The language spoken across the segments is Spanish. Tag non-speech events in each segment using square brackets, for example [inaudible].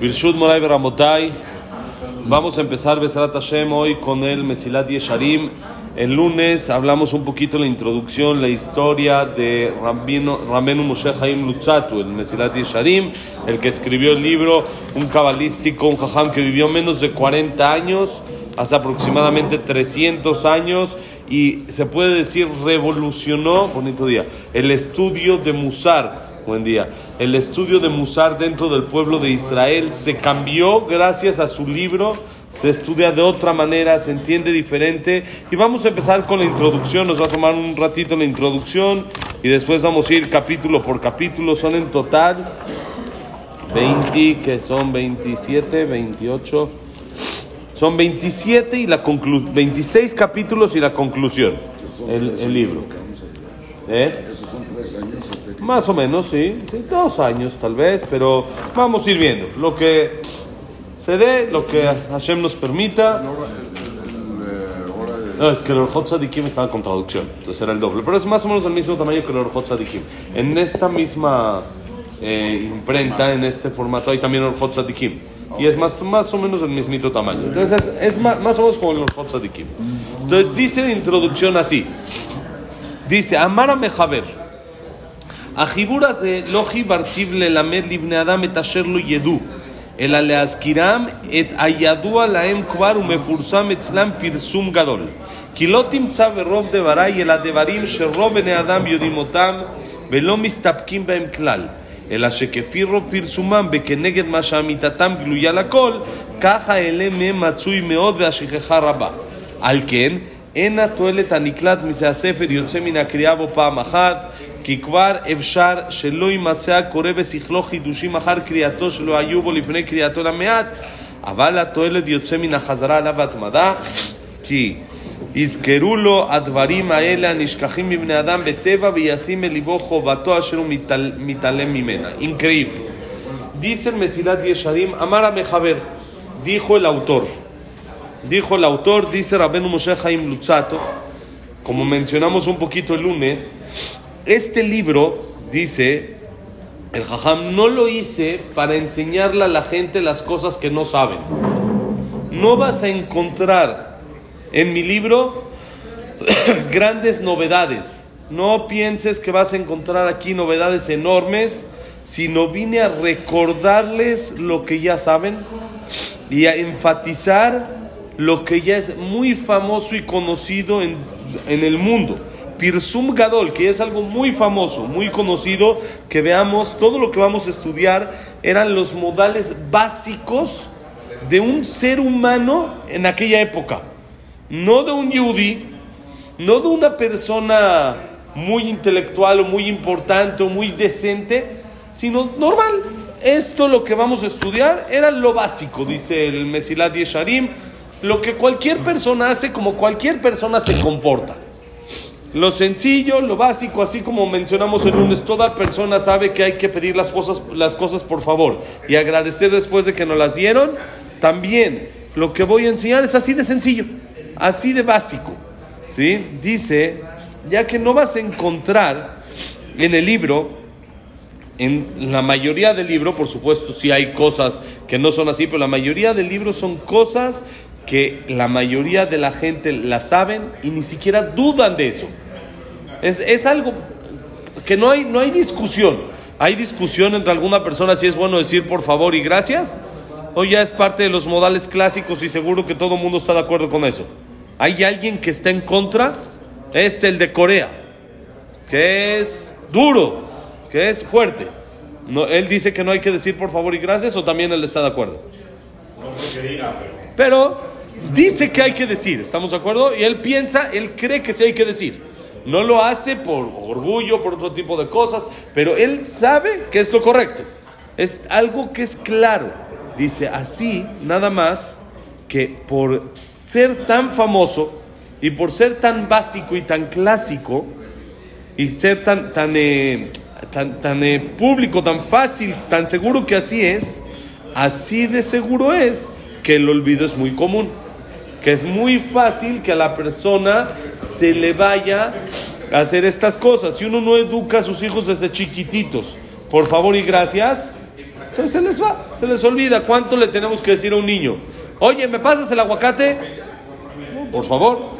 Birshut Moray Beramotay. Vamos a empezar Besarat Hashem hoy con el Mesilat Yesharim. El lunes hablamos un poquito la introducción, la historia de Rabino, Ramenu Moshe Haim Lutzatu, el Mesilat Yesharim, el que escribió el libro, un cabalístico, un jajam que vivió menos de 40 años, hace aproximadamente 300 años, y se puede decir revolucionó, bonito día, el estudio de Musar Buen día. El estudio de Musar dentro del pueblo de Israel se cambió gracias a su libro. Se estudia de otra manera, se entiende diferente. Y vamos a empezar con la introducción. Nos va a tomar un ratito la introducción y después vamos a ir capítulo por capítulo. Son en total 20, que son 27, 28. Son 27 y la 26 capítulos y la conclusión. El, el libro. ¿Eh? Más o menos, sí, sí, dos años tal vez, pero vamos a ir viendo. Lo que se dé, lo que Hashem nos permita. No, es que el Orjot Sadikim estaba con traducción, entonces era el doble. Pero es más o menos del mismo tamaño que el Orjot Sadikim. En esta misma eh, imprenta, en este formato, hay también Orjot Sadikim. Y es más, más o menos del mismito tamaño. Entonces es, es más, más, o menos como el Orjot Sadikim. Entonces dice la introducción así. Dice, Amara Mejaber. החיבור הזה לא חיברתיו ללמד לבני אדם את אשר לא ידעו, אלא להזכירם את הידוע להם כבר ומפורסם אצלם פרסום גדול. כי לא תמצא ברוב דבריי אלא דברים שרוב בני אדם יודעים אותם ולא מסתפקים בהם כלל, אלא שכפי רוב פרסומם וכנגד מה שאמיתתם גלויה לכל, ככה אלה מהם מצוי מאוד והשכחה רבה. על כן, אין התועלת הנקלט מזה הספר יוצא מן הקריאה בו פעם אחת, כי כבר אפשר שלא יימצא הקורא בשכלו חידושים אחר קריאתו שלא היו בו לפני קריאתו למעט, אבל התועלת יוצא מן החזרה עליו התמדה, כי יזכרו לו הדברים האלה הנשכחים מבני אדם בטבע וישים מליבו חובתו אשר הוא מתעל, מתעלם ממנה. Increíble. Dice el Mesilat Yesharim, Amar Mejaber, dijo el autor. Dijo el autor, dice Rabenu Moshe Haim Lutzato, como mencionamos un poquito el lunes, este libro, dice el Jajam, no lo hice para enseñarle a la gente las cosas que no saben. No vas a encontrar en mi libro [coughs] grandes novedades. No pienses que vas a encontrar aquí novedades enormes, sino vine a recordarles lo que ya saben y a enfatizar lo que ya es muy famoso y conocido en, en el mundo. Pirsum Gadol, que es algo muy famoso, muy conocido, que veamos, todo lo que vamos a estudiar eran los modales básicos de un ser humano en aquella época. No de un yudí, no de una persona muy intelectual o muy importante o muy decente, sino normal. Esto lo que vamos a estudiar era lo básico, dice el Mesilat Yesharim, lo que cualquier persona hace como cualquier persona se comporta. Lo sencillo, lo básico, así como mencionamos el lunes, toda persona sabe que hay que pedir las cosas, las cosas por favor y agradecer después de que nos las dieron. También lo que voy a enseñar es así de sencillo, así de básico. ¿sí? Dice, ya que no vas a encontrar en el libro, en la mayoría del libro, por supuesto, sí hay cosas que no son así, pero la mayoría del libro son cosas que la mayoría de la gente la saben y ni siquiera dudan de eso. Es, es, algo que no hay, no hay discusión. Hay discusión entre alguna persona si es bueno decir por favor y gracias, o ya es parte de los modales clásicos y seguro que todo el mundo está de acuerdo con eso. Hay alguien que está en contra, este el de Corea, que es duro, que es fuerte. No, él dice que no hay que decir por favor y gracias, o también él está de acuerdo. No sé qué diga, pero... Pero dice que hay que decir, ¿estamos de acuerdo? Y él piensa, él cree que sí hay que decir. No lo hace por orgullo, por otro tipo de cosas, pero él sabe que es lo correcto. Es algo que es claro. Dice así, nada más, que por ser tan famoso y por ser tan básico y tan clásico y ser tan, tan, eh, tan, tan eh, público, tan fácil, tan seguro que así es, así de seguro es que el olvido es muy común que es muy fácil que a la persona se le vaya a hacer estas cosas. Si uno no educa a sus hijos desde chiquititos, por favor y gracias, Entonces se les va, se les olvida. ¿Cuánto le tenemos que decir a un niño? Oye, ¿me pasas el aguacate? Por favor,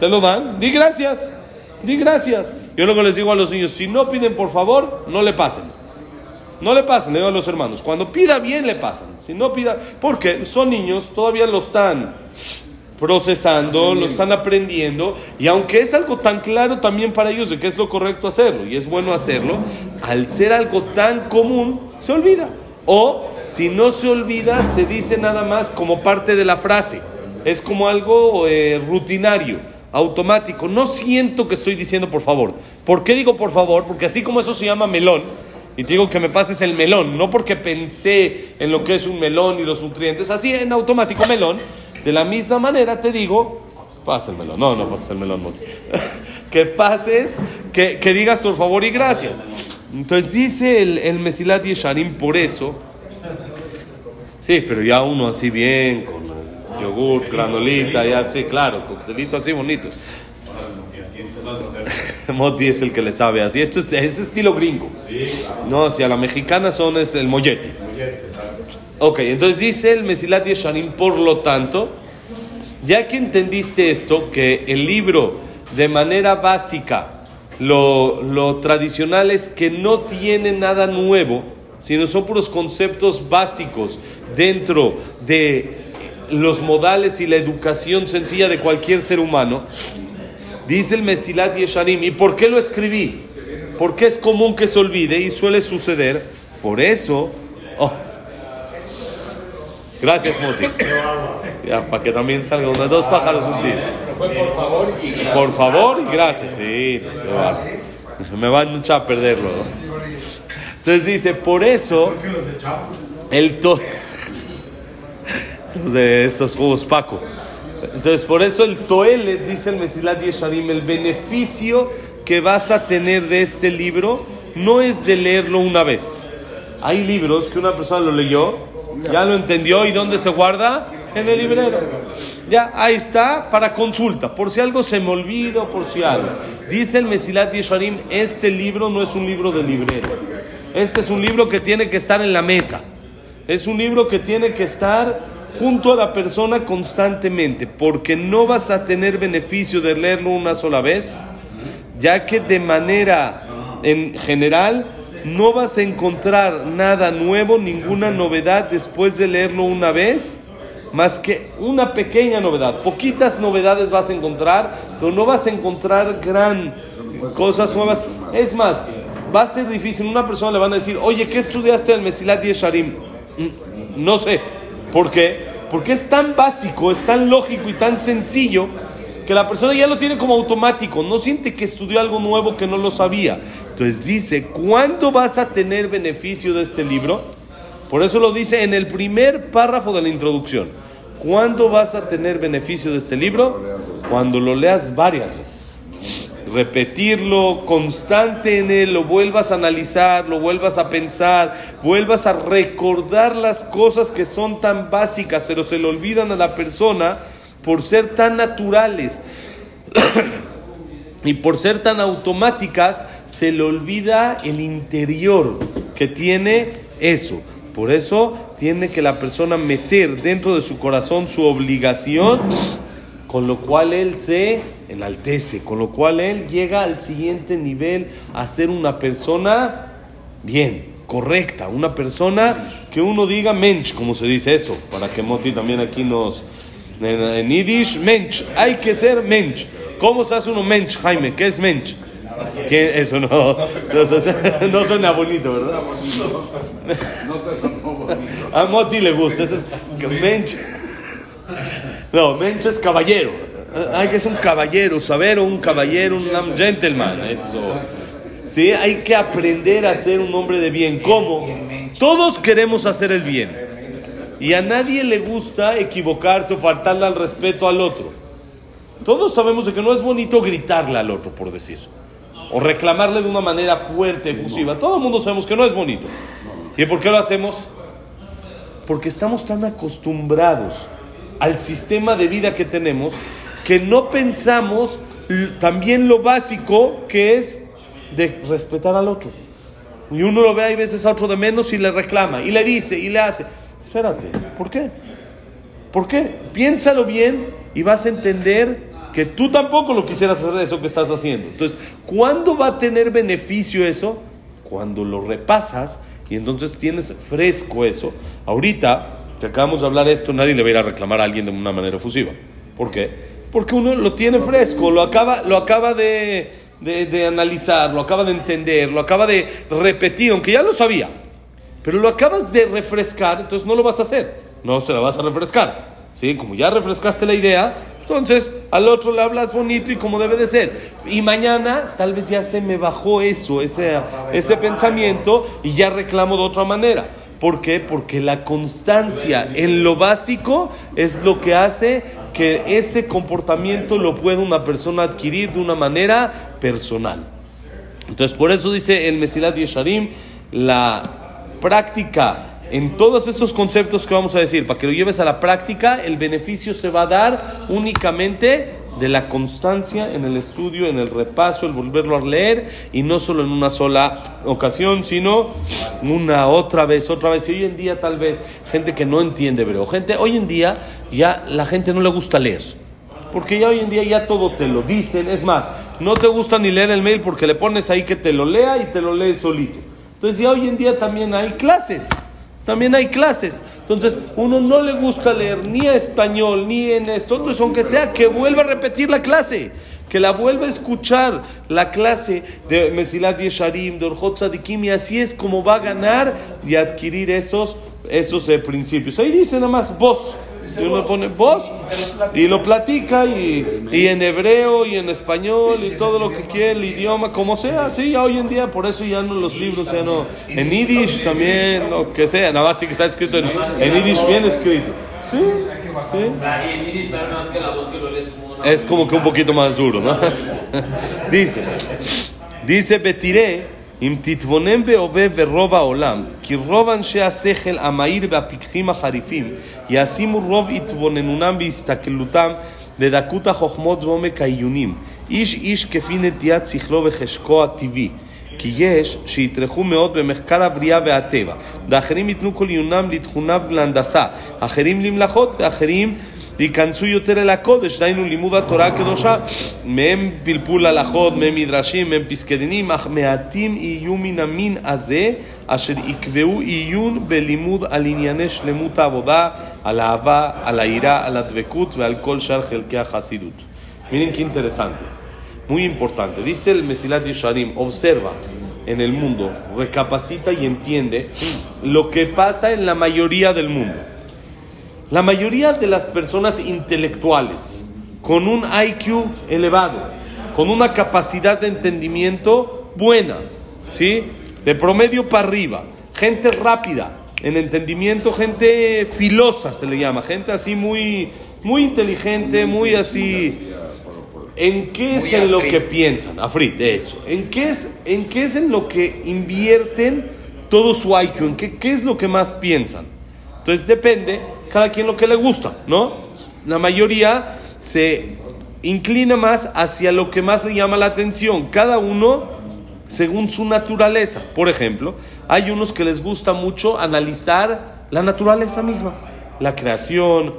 te lo dan. Di gracias, di gracias. Yo luego les digo a los niños, si no piden por favor, no le pasen. No le pasen, le digo a los hermanos. Cuando pida bien, le pasan. Si no pida, porque son niños, todavía lo están procesando, lo están aprendiendo, y aunque es algo tan claro también para ellos de que es lo correcto hacerlo, y es bueno hacerlo, al ser algo tan común, se olvida. O si no se olvida, se dice nada más como parte de la frase. Es como algo eh, rutinario, automático. No siento que estoy diciendo por favor. ¿Por qué digo por favor? Porque así como eso se llama melón, y te digo que me pases el melón, no porque pensé en lo que es un melón y los nutrientes, así en automático melón, de la misma manera te digo, pásenmelo. No, no pases el melón, que pases, que, que, digas por favor y gracias. Entonces dice el, el Mesilat Yesharim por eso. Sí, pero ya uno así bien, con yogur, granolita, ya sí, claro, coctelito así bonito. [laughs] Moti es el que le sabe así. Esto es, es estilo gringo. No, si a la mexicana son es el mollete. Ok, entonces dice el Mesilat Yeshanim, por lo tanto, ya que entendiste esto, que el libro de manera básica, lo, lo tradicional es que no tiene nada nuevo, sino son puros conceptos básicos dentro de los modales y la educación sencilla de cualquier ser humano. Dice el Mesilat Yesharim, ¿y por qué lo escribí? Porque es común que se olvide y suele suceder. Por eso, oh, Gracias, Moti. Ya, para que también salga unos dos pájaros un tiro. por favor y gracias. Por favor y gracias, sí. Me van echar a perderlo. Entonces dice, por eso, el to [laughs] los de estos jugos Paco. Entonces, por eso el Toele, dice el Mesilat Yesharim, el beneficio que vas a tener de este libro no es de leerlo una vez. Hay libros que una persona lo leyó ya lo entendió. ¿Y dónde se guarda? En el librero. Ya, ahí está para consulta. Por si algo se me olvida, por si algo. Dice el Mesilat Yesharim, este libro no es un libro de librero. Este es un libro que tiene que estar en la mesa. Es un libro que tiene que estar junto a la persona constantemente, porque no vas a tener beneficio de leerlo una sola vez, ya que de manera en general no vas a encontrar nada nuevo, ninguna novedad después de leerlo una vez, más que una pequeña novedad. Poquitas novedades vas a encontrar, pero no vas a encontrar gran cosas nuevas. Es más, va a ser difícil. Una persona le van a decir, oye, ¿qué estudiaste en Mesilat Yesharim? Mm, no sé. ¿Por qué? Porque es tan básico, es tan lógico y tan sencillo que la persona ya lo tiene como automático, no siente que estudió algo nuevo que no lo sabía. Entonces dice, ¿cuándo vas a tener beneficio de este libro? Por eso lo dice en el primer párrafo de la introducción. ¿Cuándo vas a tener beneficio de este libro? Cuando lo leas varias veces. Repetirlo constante en él, lo vuelvas a analizar, lo vuelvas a pensar, vuelvas a recordar las cosas que son tan básicas, pero se le olvidan a la persona por ser tan naturales [coughs] y por ser tan automáticas, se le olvida el interior que tiene eso. Por eso tiene que la persona meter dentro de su corazón su obligación, con lo cual él se enaltece, con lo cual él llega al siguiente nivel a ser una persona bien, correcta, una persona que uno diga mensch, como se dice eso, para que Moti también aquí nos, en, Yiddish, mensch. Hay que ser mensch. ¿Cómo se hace uno mensch, Jaime? ¿Qué es mensch? ¿Qué? Eso no, no, suena bonito, ¿verdad? A Moti le gusta. es mensch. No, mensch es caballero. Hay que ser un caballero, saber un caballero, un gentleman. Eso. Sí, hay que aprender a ser un hombre de bien. ¿Cómo? Todos queremos hacer el bien. Y a nadie le gusta equivocarse o faltarle al respeto al otro. Todos sabemos de que no es bonito gritarle al otro, por decir. O reclamarle de una manera fuerte, efusiva. Todo el mundo sabemos que no es bonito. ¿Y por qué lo hacemos? Porque estamos tan acostumbrados al sistema de vida que tenemos que no pensamos también lo básico que es de respetar al otro. Y uno lo ve hay veces a otro de menos y le reclama, y le dice, y le hace. Espérate, ¿por qué? ¿Por qué? Piénsalo bien y vas a entender que tú tampoco lo quisieras hacer eso que estás haciendo. Entonces, ¿cuándo va a tener beneficio eso? Cuando lo repasas y entonces tienes fresco eso. Ahorita que acabamos de hablar esto, nadie le va a ir a reclamar a alguien de una manera efusiva. ¿Por qué? Porque uno lo tiene fresco, lo acaba, lo acaba de, de, de analizar, lo acaba de entender, lo acaba de repetir, aunque ya lo sabía. Pero lo acabas de refrescar, entonces no lo vas a hacer. No se la vas a refrescar. ¿Sí? Como ya refrescaste la idea, entonces al otro le hablas bonito y como debe de ser. Y mañana tal vez ya se me bajó eso, ese, ese pensamiento y ya reclamo de otra manera. ¿Por qué? Porque la constancia en lo básico es lo que hace que ese comportamiento lo pueda una persona adquirir de una manera personal. Entonces, por eso dice el Mesilat Yesharim, la práctica en todos estos conceptos que vamos a decir, para que lo lleves a la práctica, el beneficio se va a dar únicamente de la constancia en el estudio, en el repaso, el volverlo a leer y no solo en una sola ocasión, sino una otra vez, otra vez. Y hoy en día tal vez gente que no entiende hebreo, gente, hoy en día ya la gente no le gusta leer, porque ya hoy en día ya todo te lo dicen, es más, no te gusta ni leer el mail porque le pones ahí que te lo lea y te lo lees solito. Entonces ya hoy en día también hay clases. También hay clases. Entonces, uno no le gusta leer ni español ni en esto. Entonces, aunque sea que vuelva a repetir la clase, que la vuelva a escuchar la clase de Mesilat Yesharim, de Orjot Tzadikim, y así es como va a ganar y adquirir esos, esos eh, principios. Ahí dice nada más vos. Y uno pone vos y lo platica y, y, en hebreo y en español y todo lo que quiere, el idioma, como sea, sí, ya hoy en día, por eso ya no los libros, ya no, en yiddish también, lo que sea, nada más sí que está escrito en, en yiddish bien escrito. Sí, sí Es como que un poquito más duro, ¿no? [laughs] dice, dice Betiré. אם תתבונן בהווה ורוב העולם, כי רוב אנשי השכל המהיר והפיקחים החריפים ישימו רוב התבוננונם בהסתכלותם לדקות החוכמות ועומק העיונים, איש איש כפי נטיית שכלו וחשקו הטבעי. כי יש שיטרחו מאוד במחקר הבריאה והטבע, ואחרים ייתנו כל עיונם לתכונה ולהנדסה, אחרים למלאכות ואחרים ייכנסו יותר אל הקודש, דהיינו לימוד התורה הקדושה, מהם פלפול הלכות, מהם מדרשים, מהם פסקי דינים, אך מעטים יהיו מן המין הזה, אשר יקבעו עיון בלימוד על ענייני שלמות העבודה, על האהבה, על היראה, על הדבקות ועל כל שאר חלקי החסידות. Miren qué interesante, muy importante. Dice el Mesilat Yesharim, observa en el mundo, recapacita y entiende lo que pasa en la mayoría del mundo. La mayoría de las personas intelectuales, con un IQ elevado, con una capacidad de entendimiento buena, ¿sí? De promedio para arriba, gente rápida en entendimiento, gente filosa se le llama, gente así muy, muy inteligente, muy así. ¿En qué es en lo que piensan? Afrit, eso. ¿En qué, es, ¿En qué es en lo que invierten todo su IQ? ¿En qué, qué es lo que más piensan? Entonces depende cada quien lo que le gusta, ¿no? La mayoría se inclina más hacia lo que más le llama la atención, cada uno según su naturaleza. Por ejemplo, hay unos que les gusta mucho analizar la naturaleza misma, la creación,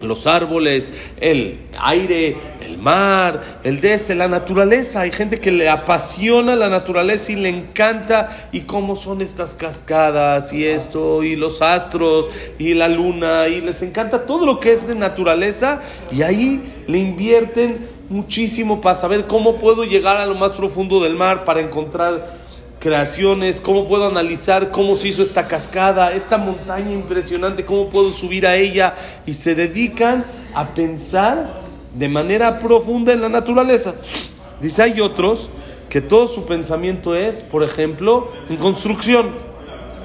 los árboles, el aire, el mar, el de este, la naturaleza. Hay gente que le apasiona la naturaleza y le encanta. Y cómo son estas cascadas y esto y los astros y la luna y les encanta todo lo que es de naturaleza. Y ahí le invierten muchísimo para saber cómo puedo llegar a lo más profundo del mar para encontrar creaciones, cómo puedo analizar cómo se hizo esta cascada, esta montaña impresionante, cómo puedo subir a ella y se dedican a pensar de manera profunda en la naturaleza. Dice, hay otros que todo su pensamiento es, por ejemplo, en construcción.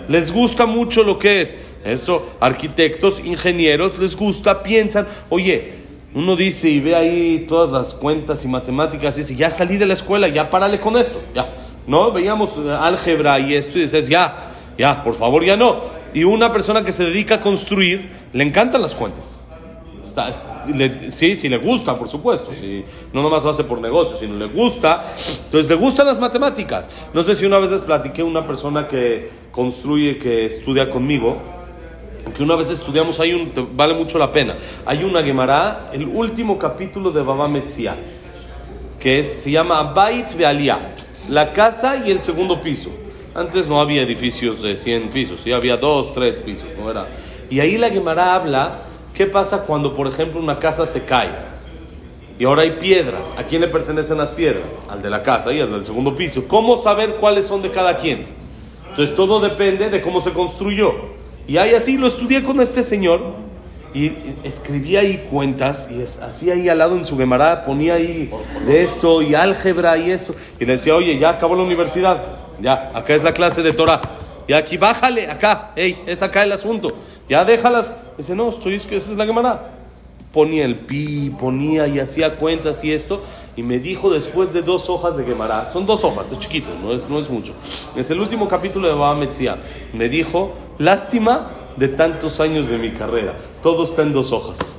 Les gusta mucho lo que es eso, arquitectos, ingenieros, les gusta, piensan, oye, uno dice y ve ahí todas las cuentas y matemáticas y dice, ya salí de la escuela, ya párale con esto, ya. No, veíamos álgebra y esto y dices, ya, ya, por favor, ya no. Y una persona que se dedica a construir, le encantan las cuentas. sí, sí le gusta, por supuesto. Sí, no nomás lo hace por negocio, sino le gusta. Entonces le gustan las matemáticas. No sé si una vez les platiqué a una persona que construye, que estudia conmigo, que una vez estudiamos, hay un, vale mucho la pena. Hay una Gemara, el último capítulo de Baba Metzia, que es, se llama Bait Bealia, la casa y el segundo piso. Antes no había edificios de 100 pisos, sí había dos, tres pisos, no era. Y ahí la Gemara habla qué pasa cuando, por ejemplo, una casa se cae y ahora hay piedras. ¿A quién le pertenecen las piedras? Al de la casa y al del segundo piso. ¿Cómo saber cuáles son de cada quien? Entonces todo depende de cómo se construyó. Y ahí así lo estudié con este señor y escribía ahí cuentas y así ahí al lado en su Gemara ponía ahí de esto y álgebra y esto. Y le decía, oye, ya acabó la universidad, ya, acá es la clase de Torah. Y aquí bájale, acá, hey, es acá el asunto. Ya déjalas. Dice, no, estoy, es que esa es la Gemara ponía el pi, ponía y hacía cuentas y esto, y me dijo después de dos hojas de Gemara, son dos hojas, es chiquito, no es, no es mucho, es el último capítulo de Baba Metzia, me dijo, lástima de tantos años de mi carrera, todo está en dos hojas.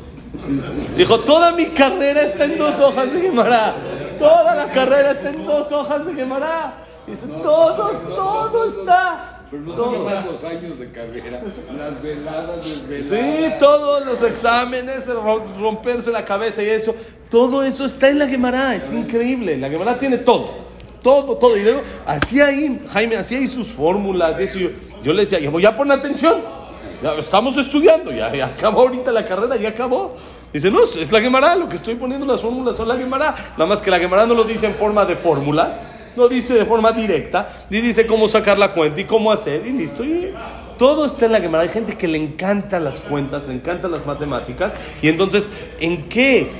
Dijo, toda mi carrera está en dos hojas de Gemara, toda la carrera está en dos hojas de Gemara. Dice, todo, todo está. Pero no nomás los años de carrera, las veladas, desveladas. Sí, todos los exámenes, romperse la cabeza y eso, todo eso está en la Gemara, es increíble. La Gemara tiene todo, todo, todo. Y luego, así ahí, Jaime, así ahí sus fórmulas eso. Yo, yo le decía, ya pon atención, estamos estudiando, ya, ya acabó ahorita la carrera, ya acabó. Dice, no, es la Gemara, lo que estoy poniendo las fórmulas son la Gemara. Nada más que la Gemara no lo dice en forma de fórmulas, no dice de forma directa, ni dice cómo sacar la cuenta y cómo hacer, y listo. Todo está en la Gemara. Hay gente que le encantan las cuentas, le encantan las matemáticas, y entonces, ¿en qué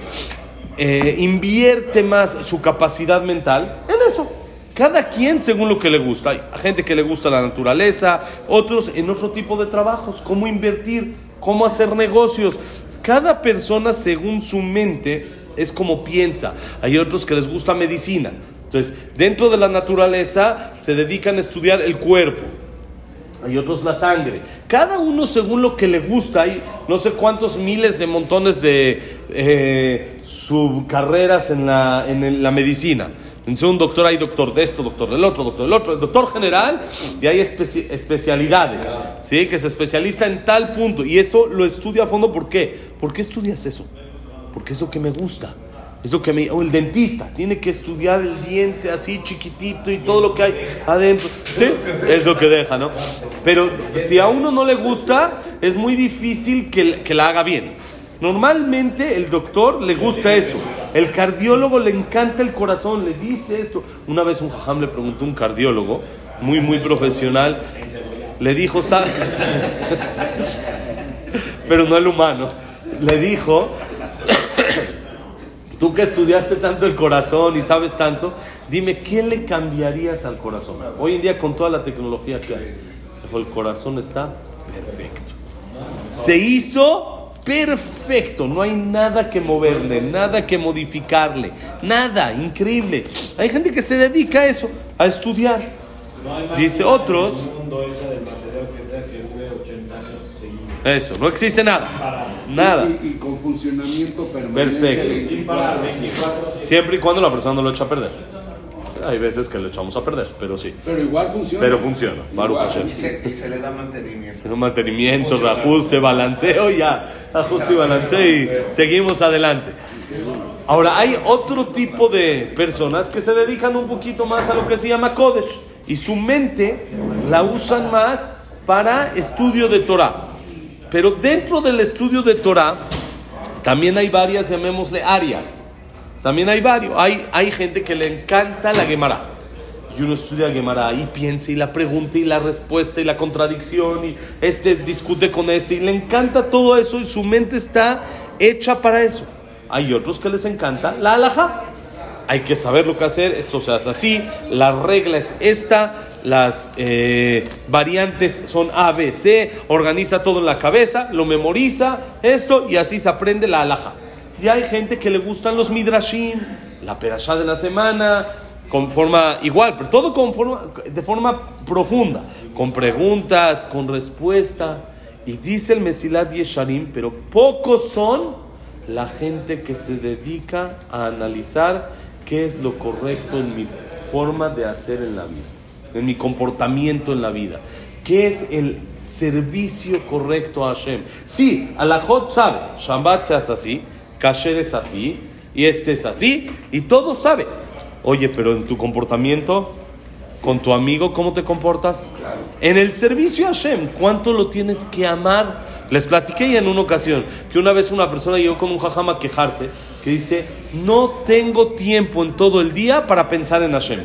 eh, invierte más su capacidad mental? En eso. Cada quien según lo que le gusta. Hay gente que le gusta la naturaleza, otros en otro tipo de trabajos, cómo invertir, cómo hacer negocios. Cada persona según su mente es como piensa. Hay otros que les gusta medicina. Entonces, dentro de la naturaleza se dedican a estudiar el cuerpo. Hay otros la sangre. Cada uno según lo que le gusta. Hay no sé cuántos miles de montones de eh, subcarreras en la, en la medicina. En un doctor hay doctor de esto, doctor del otro, doctor del otro, doctor general y hay especi- especialidades, ¿sí? Que se especializa en tal punto y eso lo estudia a fondo. ¿Por qué? ¿Por qué estudias eso? Porque es lo que me gusta. Es lo que me... O el dentista tiene que estudiar el diente así chiquitito y todo lo que hay adentro. ¿Sí? Es lo que deja, ¿no? Pero si a uno no le gusta, es muy difícil que, que la haga bien. Normalmente el doctor le gusta eso. El cardiólogo le encanta el corazón, le dice esto. Una vez un jajam le preguntó a un cardiólogo, muy, muy profesional, le dijo, "Sa- [laughs] pero no el humano, le dijo, [coughs] Tú que estudiaste tanto el corazón y sabes tanto, dime, ¿qué le cambiarías al corazón? Hoy en día con toda la tecnología que hay, el corazón está perfecto. Se hizo perfecto, no hay nada que moverle, nada que modificarle, nada, increíble. Hay gente que se dedica a eso, a estudiar. Dice otros, mundo hecho del material que sea que dure 80 años seguidos. eso, no existe nada, nada. Y, y con funcionamiento permanente. Perfecto. Sin parar, 24 Siempre y cuando la persona no lo echa a perder. Hay veces que lo echamos a perder, pero sí. Pero igual funciona. Pero funciona, Baruch. Hashem. Y se, y se le da mantenimiento. Un mantenimiento, ajuste, balanceo, ya. Ajuste y balanceo y seguimos adelante. Ahora, hay otro tipo de personas que se dedican un poquito más a lo que se llama Kodesh. Y su mente la usan más para estudio de Torah. Pero dentro del estudio de Torah, también hay varias, llamémosle áreas. También hay varios. Hay, hay gente que le encanta la Gemara. Y uno estudia Gemara y piensa y la pregunta y la respuesta y la contradicción y este discute con este y le encanta todo eso y su mente está hecha para eso. Hay otros que les encanta la alhaja. Hay que saber lo que hacer, esto se hace así, la regla es esta, las eh, variantes son A, B, C, organiza todo en la cabeza, lo memoriza, esto y así se aprende la alhaja. Y hay gente que le gustan los midrashim, la perashá de la semana, con forma igual, pero todo con forma, de forma profunda, con preguntas, con respuesta. Y dice el Mesilat Yesharim, pero pocos son La gente que se dedica a analizar qué es lo correcto en mi forma de hacer en la vida, en mi comportamiento en la vida. ¿Qué es el servicio correcto a Hashem? Sí, Alajot sabe, Shabbat se hace así, Kasher es así, y este es así, y todo sabe. Oye, pero en tu comportamiento, con tu amigo, ¿cómo te comportas? En el servicio a Hashem, ¿cuánto lo tienes que amar? Les platiqué ya en una ocasión que una vez una persona llegó con un jajam a quejarse que dice, no tengo tiempo en todo el día para pensar en Hashem.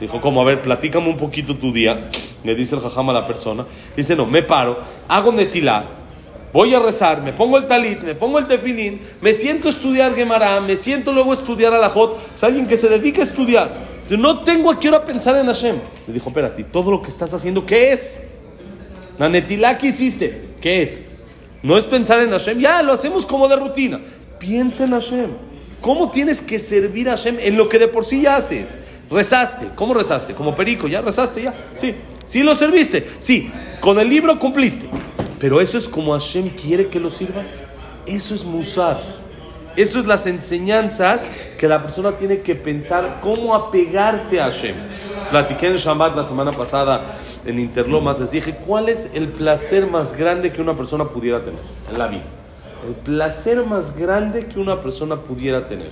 Dijo, como, a ver, platícame un poquito tu día. Le dice el jajam a la persona. Dice, no, me paro, hago netilá, voy a rezar, me pongo el talit, me pongo el tefilín, me siento a estudiar Gemara, me siento luego a estudiar Alajot. Es alguien que se dedica a estudiar. Yo no tengo a qué hora pensar en Hashem. Le dijo, espérate, todo lo que estás haciendo, ¿qué es? La netilá que hiciste, ¿qué es? No es pensar en Hashem, ya lo hacemos como de rutina. Piensa en Hashem. ¿Cómo tienes que servir a Hashem en lo que de por sí ya haces? Rezaste. ¿Cómo rezaste? Como perico, ya rezaste, ya. Sí. Sí lo serviste. Sí. Con el libro cumpliste. Pero eso es como Hashem quiere que lo sirvas. Eso es musar. Eso es las enseñanzas que la persona tiene que pensar cómo apegarse a Hashem. Platiqué en Shabbat la semana pasada en Interlomas, les dije, ¿cuál es el placer más grande que una persona pudiera tener en la vida? El placer más grande que una persona pudiera tener.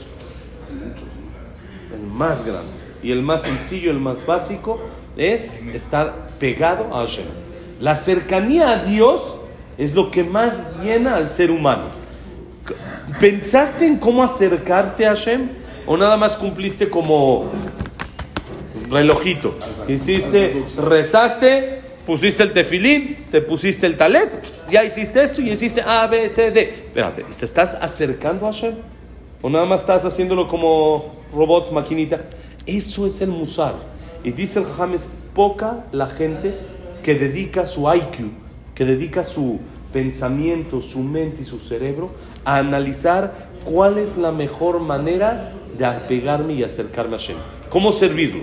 El más grande. Y el más sencillo, el más básico, es estar pegado a Hashem. La cercanía a Dios es lo que más llena al ser humano. ¿Pensaste en cómo acercarte a Hashem? ¿O nada más cumpliste como relojito? Hiciste, rezaste, pusiste el tefilín, te pusiste el talet, ya hiciste esto y hiciste A, B, C, D. Espérate, ¿te estás acercando a Hashem? ¿O nada más estás haciéndolo como robot, maquinita? Eso es el musar. Y dice el Jajam, es poca la gente que dedica su IQ, que dedica su pensamiento, su mente y su cerebro a analizar cuál es la mejor manera de apegarme y acercarme a Hashem. ¿Cómo servirlo?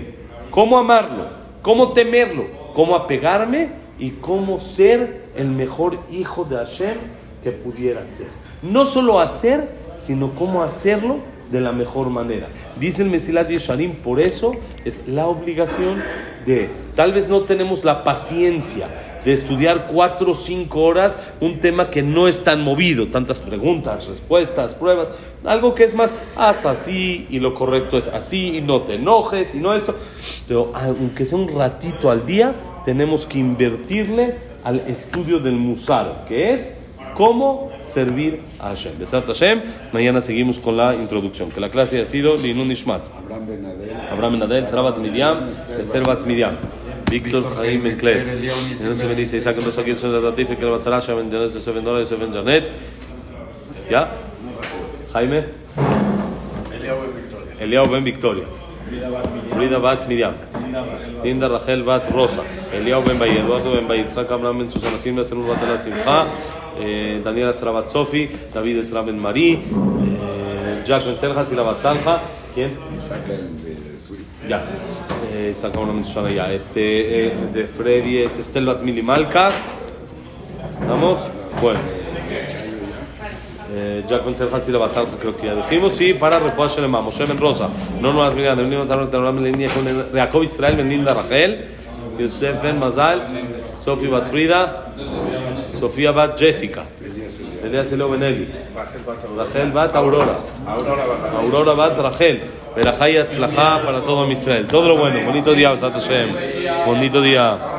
¿Cómo amarlo? ¿Cómo temerlo? ¿Cómo apegarme? Y cómo ser el mejor hijo de Hashem que pudiera ser. No solo hacer, sino cómo hacerlo de la mejor manera. Dice el Mesilat Yesharim, por eso es la obligación de, tal vez no tenemos la paciencia de estudiar cuatro o cinco horas un tema que no es tan movido, tantas preguntas, respuestas, pruebas, algo que es más, haz así y lo correcto es así y no te enojes y no esto, pero aunque sea un ratito al día, tenemos que invertirle al estudio del musar, que es cómo servir a Hashem. Besat Hashem, mañana seguimos con la introducción, que la clase ha sido Linun Nishmat. Abraham Benadel. Sarabat Miriam, Esther Bat que la Batzarasha, Bendiciones de Seven Dólares, Seven Janet. ¿Ya? Jaime. Eliabo en Ben Victoria. Frida Bat Miriam. Linda Rachel Bat Rosa. Eliao Ben Bay. Eduardo Ben Bay. Yitzhak Abraham Ben Susana Simcha. eh, Daniela Sara Bat Sofi. David Ben Marí. eh, Jack Ben Selja. Sila Bat Salja. ¿Quién? Saca el de su Ya. Eh, saca una mensual ya. Este, eh, de Freddy es Estel Bat Mili Malka. ¿Estamos? Bueno. Eh, Jack Ben Serhan Sila Bat Salja, creo que ya dijimos. Sí, para Refuah Shelema. Moshe Ben Rosa. No, de la con Israel Rachel. Yosef Ben Mazal. Sofía Bat Frida. Sofía Bat Jessica. Y. Todo lo bueno. Bonito día, Besat Hashem. Bonito día.